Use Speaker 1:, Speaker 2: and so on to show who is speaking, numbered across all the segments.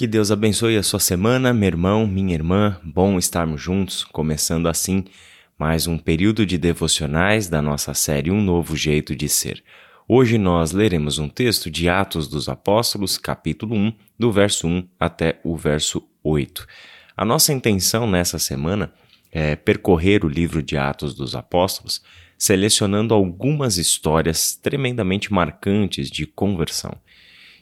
Speaker 1: Que Deus abençoe a sua semana, meu irmão, minha irmã. Bom estarmos juntos, começando assim mais um período de devocionais da nossa série Um Novo Jeito de Ser. Hoje nós leremos um texto de Atos dos Apóstolos, capítulo 1, do verso 1 até o verso 8. A nossa intenção nessa semana é percorrer o livro de Atos dos Apóstolos, selecionando algumas histórias tremendamente marcantes de conversão.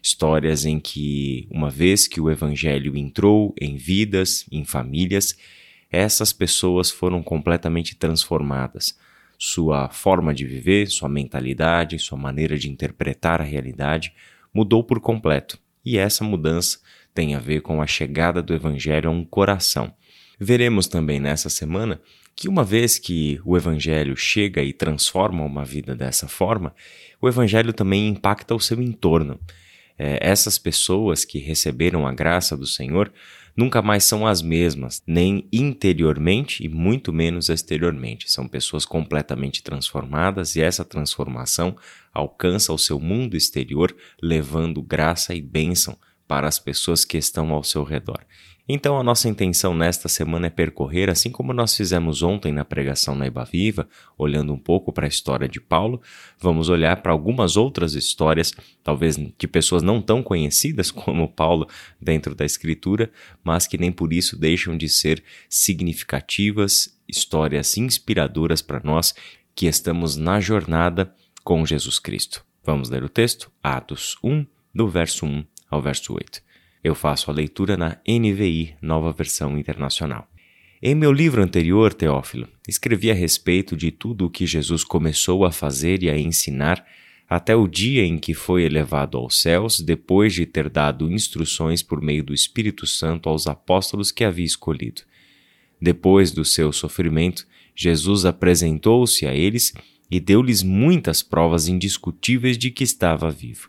Speaker 1: Histórias em que, uma vez que o Evangelho entrou em vidas, em famílias, essas pessoas foram completamente transformadas. Sua forma de viver, sua mentalidade, sua maneira de interpretar a realidade mudou por completo. E essa mudança tem a ver com a chegada do Evangelho a um coração. Veremos também nessa semana que, uma vez que o Evangelho chega e transforma uma vida dessa forma, o Evangelho também impacta o seu entorno é, essas pessoas que receberam a graça do Senhor nunca mais são as mesmas, nem interiormente e muito menos exteriormente. São pessoas completamente transformadas e essa transformação alcança o seu mundo exterior, levando graça e bênção para as pessoas que estão ao seu redor. Então, a nossa intenção nesta semana é percorrer, assim como nós fizemos ontem na pregação na Iba Viva, olhando um pouco para a história de Paulo, vamos olhar para algumas outras histórias, talvez de pessoas não tão conhecidas como Paulo dentro da Escritura, mas que nem por isso deixam de ser significativas, histórias inspiradoras para nós que estamos na jornada com Jesus Cristo. Vamos ler o texto? Atos 1, do verso 1 ao verso 8. Eu faço a leitura na NVI, Nova Versão Internacional. Em meu livro anterior, Teófilo, escrevi a respeito de tudo o que Jesus começou a fazer e a ensinar até o dia em que foi elevado aos céus, depois de ter dado instruções por meio do Espírito Santo aos apóstolos que havia escolhido. Depois do seu sofrimento, Jesus apresentou-se a eles e deu-lhes muitas provas indiscutíveis de que estava vivo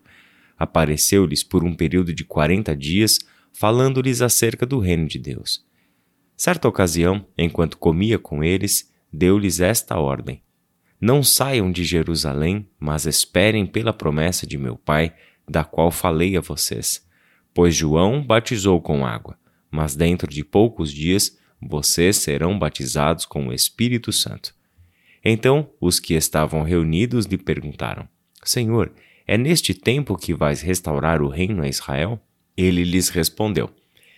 Speaker 1: apareceu-lhes por um período de quarenta dias, falando-lhes acerca do reino de Deus. Certa ocasião, enquanto comia com eles, deu-lhes esta ordem: Não saiam de Jerusalém, mas esperem pela promessa de meu Pai, da qual falei a vocês. Pois João batizou com água, mas dentro de poucos dias vocês serão batizados com o Espírito Santo. Então os que estavam reunidos lhe perguntaram: Senhor, é neste tempo que vais restaurar o reino a Israel? Ele lhes respondeu: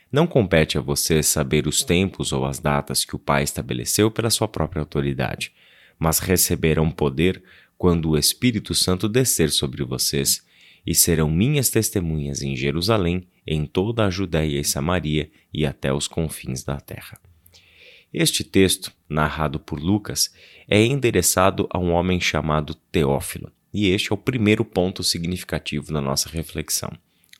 Speaker 1: Não compete a vocês saber os tempos ou as datas que o Pai estabeleceu pela sua própria autoridade, mas receberão poder quando o Espírito Santo descer sobre vocês, e serão minhas testemunhas em Jerusalém, em toda a Judéia e Samaria e até os confins da terra. Este texto, narrado por Lucas, é endereçado a um homem chamado Teófilo. E este é o primeiro ponto significativo na nossa reflexão.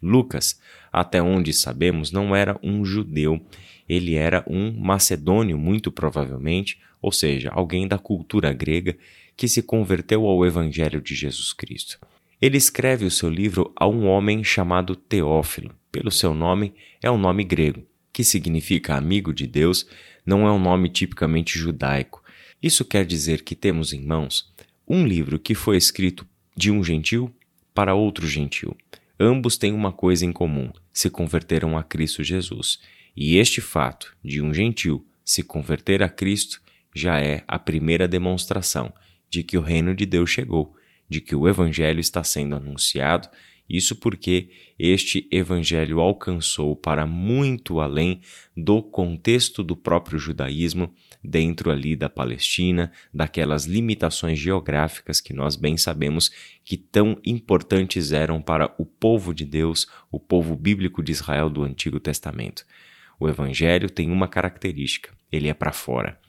Speaker 1: Lucas, até onde sabemos, não era um judeu, ele era um macedônio, muito provavelmente, ou seja, alguém da cultura grega que se converteu ao Evangelho de Jesus Cristo. Ele escreve o seu livro a um homem chamado Teófilo. Pelo seu nome, é um nome grego, que significa amigo de Deus, não é um nome tipicamente judaico. Isso quer dizer que temos em mãos um livro que foi escrito de um gentil para outro gentil. Ambos têm uma coisa em comum: se converteram a Cristo Jesus. E este fato de um gentil se converter a Cristo já é a primeira demonstração de que o reino de Deus chegou, de que o Evangelho está sendo anunciado isso porque este evangelho alcançou para muito além do contexto do próprio judaísmo, dentro ali da Palestina, daquelas limitações geográficas que nós bem sabemos que tão importantes eram para o povo de Deus, o povo bíblico de Israel do Antigo Testamento. O evangelho tem uma característica: ele é para fora.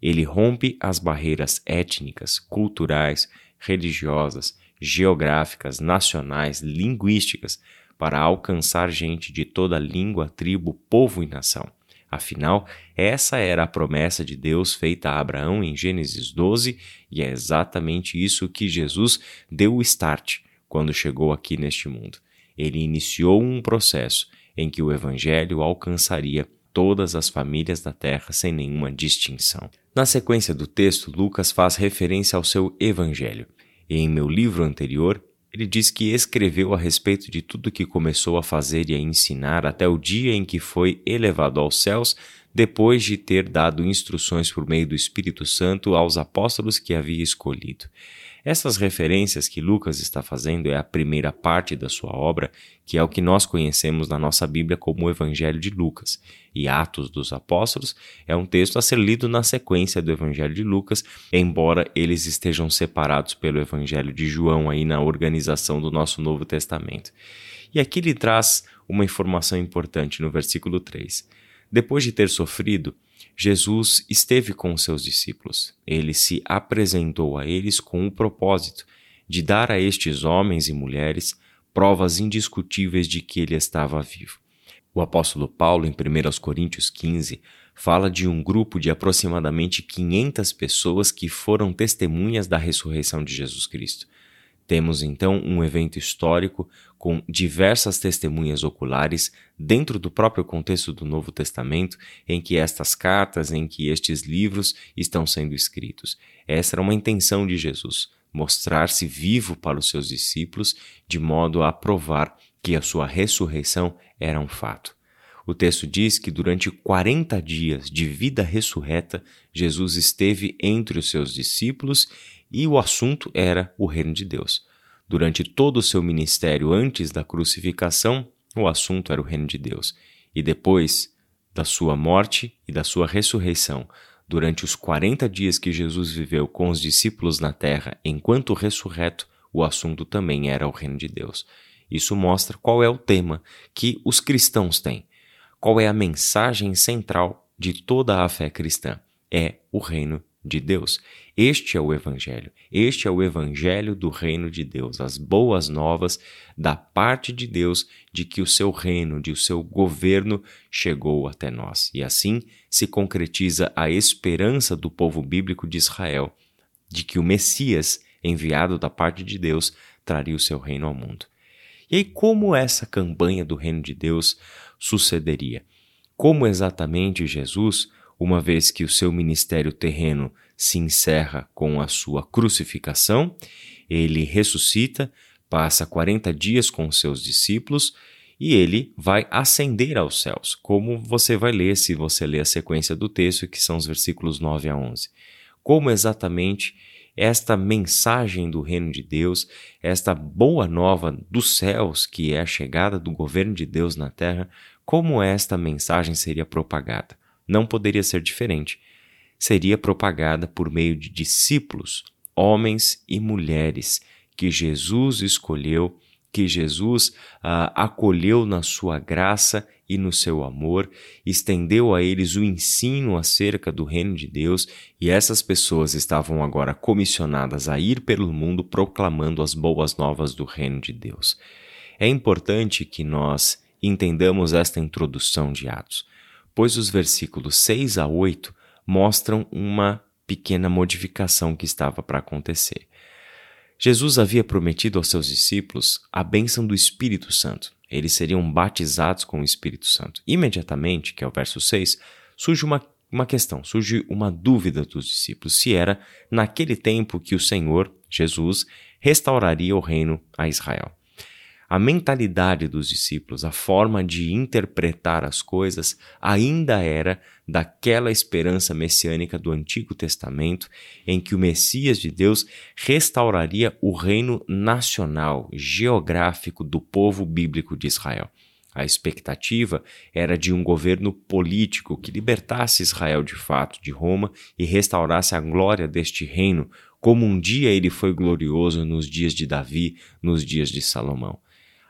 Speaker 1: Ele rompe as barreiras étnicas, culturais, religiosas, geográficas, nacionais, linguísticas, para alcançar gente de toda língua, tribo, povo e nação. Afinal, essa era a promessa de Deus feita a Abraão em Gênesis 12, e é exatamente isso que Jesus deu o start quando chegou aqui neste mundo. Ele iniciou um processo em que o evangelho alcançaria todas as famílias da terra sem nenhuma distinção. Na sequência do texto, Lucas faz referência ao seu evangelho. Em meu livro anterior, ele diz que escreveu a respeito de tudo que começou a fazer e a ensinar até o dia em que foi elevado aos céus, depois de ter dado instruções por meio do Espírito Santo aos apóstolos que havia escolhido. Essas referências que Lucas está fazendo é a primeira parte da sua obra, que é o que nós conhecemos na nossa Bíblia como o Evangelho de Lucas. E Atos dos Apóstolos é um texto a ser lido na sequência do Evangelho de Lucas, embora eles estejam separados pelo Evangelho de João aí na organização do nosso Novo Testamento. E aqui ele traz uma informação importante no versículo 3. Depois de ter sofrido, Jesus esteve com os seus discípulos. Ele se apresentou a eles com o propósito de dar a estes homens e mulheres provas indiscutíveis de que ele estava vivo. O apóstolo Paulo, em 1 Coríntios 15, fala de um grupo de aproximadamente 500 pessoas que foram testemunhas da ressurreição de Jesus Cristo. Temos então um evento histórico com diversas testemunhas oculares dentro do próprio contexto do Novo Testamento, em que estas cartas, em que estes livros estão sendo escritos. Essa era uma intenção de Jesus, mostrar-se vivo para os seus discípulos, de modo a provar que a sua ressurreição era um fato. O texto diz que durante 40 dias de vida ressurreta, Jesus esteve entre os seus discípulos e o assunto era o reino de Deus. Durante todo o seu ministério antes da crucificação, o assunto era o reino de Deus. E depois da sua morte e da sua ressurreição, durante os 40 dias que Jesus viveu com os discípulos na terra, enquanto ressurreto, o assunto também era o reino de Deus. Isso mostra qual é o tema que os cristãos têm. Qual é a mensagem central de toda a fé cristã? É o reino de Deus. Este é o Evangelho. Este é o Evangelho do reino de Deus, as boas novas da parte de Deus de que o seu reino, de o seu governo chegou até nós. E assim se concretiza a esperança do povo bíblico de Israel de que o Messias, enviado da parte de Deus, traria o seu reino ao mundo. E aí, como essa campanha do reino de Deus sucederia? Como exatamente Jesus uma vez que o seu ministério terreno se encerra com a sua crucificação, ele ressuscita, passa 40 dias com seus discípulos e ele vai ascender aos céus, como você vai ler se você ler a sequência do texto, que são os versículos 9 a 11. Como exatamente esta mensagem do reino de Deus, esta boa nova dos céus, que é a chegada do governo de Deus na terra, como esta mensagem seria propagada? Não poderia ser diferente. Seria propagada por meio de discípulos, homens e mulheres, que Jesus escolheu, que Jesus ah, acolheu na sua graça e no seu amor, estendeu a eles o ensino acerca do reino de Deus, e essas pessoas estavam agora comissionadas a ir pelo mundo proclamando as boas novas do reino de Deus. É importante que nós entendamos esta introdução de Atos pois os versículos 6 a 8 mostram uma pequena modificação que estava para acontecer. Jesus havia prometido aos seus discípulos a bênção do Espírito Santo. Eles seriam batizados com o Espírito Santo. Imediatamente, que é o verso 6, surge uma, uma questão, surge uma dúvida dos discípulos se era naquele tempo que o Senhor, Jesus, restauraria o reino a Israel. A mentalidade dos discípulos, a forma de interpretar as coisas, ainda era daquela esperança messiânica do Antigo Testamento, em que o Messias de Deus restauraria o reino nacional, geográfico do povo bíblico de Israel. A expectativa era de um governo político que libertasse Israel de fato de Roma e restaurasse a glória deste reino, como um dia ele foi glorioso nos dias de Davi, nos dias de Salomão.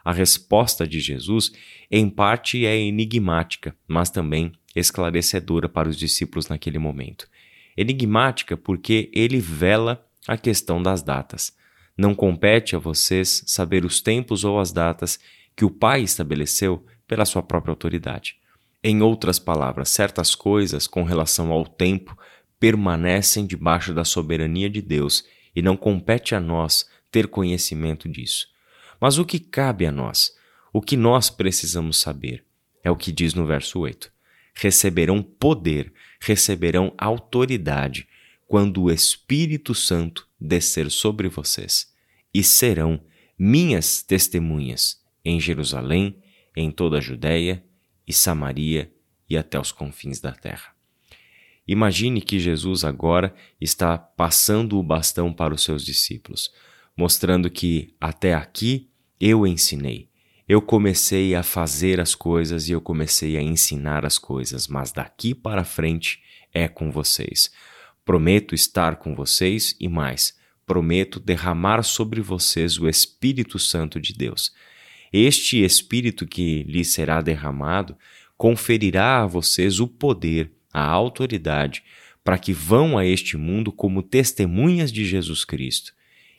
Speaker 1: A resposta de Jesus, em parte, é enigmática, mas também esclarecedora para os discípulos naquele momento. Enigmática porque ele vela a questão das datas. Não compete a vocês saber os tempos ou as datas que o Pai estabeleceu pela sua própria autoridade. Em outras palavras, certas coisas com relação ao tempo permanecem debaixo da soberania de Deus e não compete a nós ter conhecimento disso. Mas o que cabe a nós, o que nós precisamos saber, é o que diz no verso 8: receberão poder, receberão autoridade quando o Espírito Santo descer sobre vocês, e serão minhas testemunhas em Jerusalém, em toda a Judéia e Samaria e até os confins da terra. Imagine que Jesus agora está passando o bastão para os seus discípulos, mostrando que até aqui eu ensinei. Eu comecei a fazer as coisas e eu comecei a ensinar as coisas, mas daqui para frente é com vocês. Prometo estar com vocês e mais, prometo derramar sobre vocês o Espírito Santo de Deus. Este Espírito que lhes será derramado conferirá a vocês o poder, a autoridade, para que vão a este mundo como testemunhas de Jesus Cristo.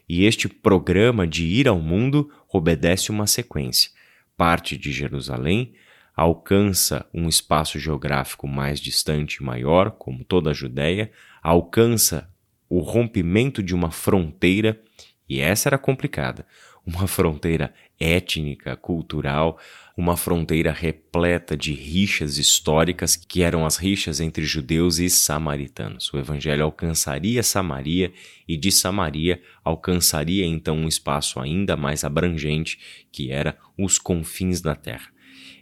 Speaker 1: E este programa de ir ao mundo obedece uma sequência. Parte de Jerusalém, alcança um espaço geográfico mais distante e maior, como toda a Judéia, alcança o rompimento de uma fronteira, e essa era complicada, uma fronteira étnica, cultural, uma fronteira repleta de rixas históricas, que eram as rixas entre judeus e samaritanos. O evangelho alcançaria Samaria e de Samaria alcançaria então um espaço ainda mais abrangente, que era os confins da terra.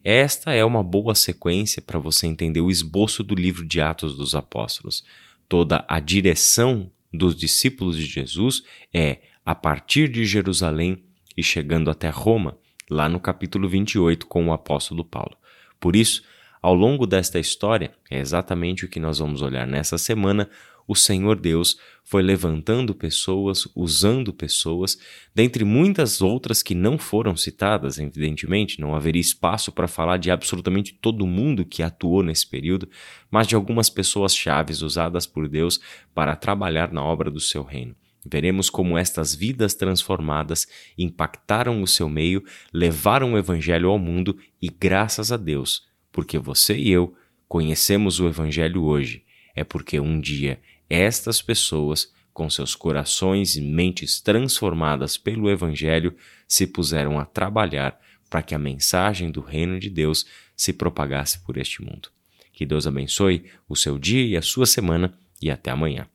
Speaker 1: Esta é uma boa sequência para você entender o esboço do livro de Atos dos Apóstolos. Toda a direção dos discípulos de Jesus é a partir de Jerusalém e chegando até Roma, lá no capítulo 28 com o apóstolo Paulo. Por isso, ao longo desta história, é exatamente o que nós vamos olhar nessa semana, o Senhor Deus foi levantando pessoas, usando pessoas, dentre muitas outras que não foram citadas, evidentemente, não haveria espaço para falar de absolutamente todo mundo que atuou nesse período, mas de algumas pessoas chaves usadas por Deus para trabalhar na obra do seu reino. Veremos como estas vidas transformadas impactaram o seu meio, levaram o Evangelho ao mundo e, graças a Deus, porque você e eu conhecemos o Evangelho hoje, é porque um dia estas pessoas, com seus corações e mentes transformadas pelo Evangelho, se puseram a trabalhar para que a mensagem do Reino de Deus se propagasse por este mundo. Que Deus abençoe o seu dia e a sua semana e até amanhã.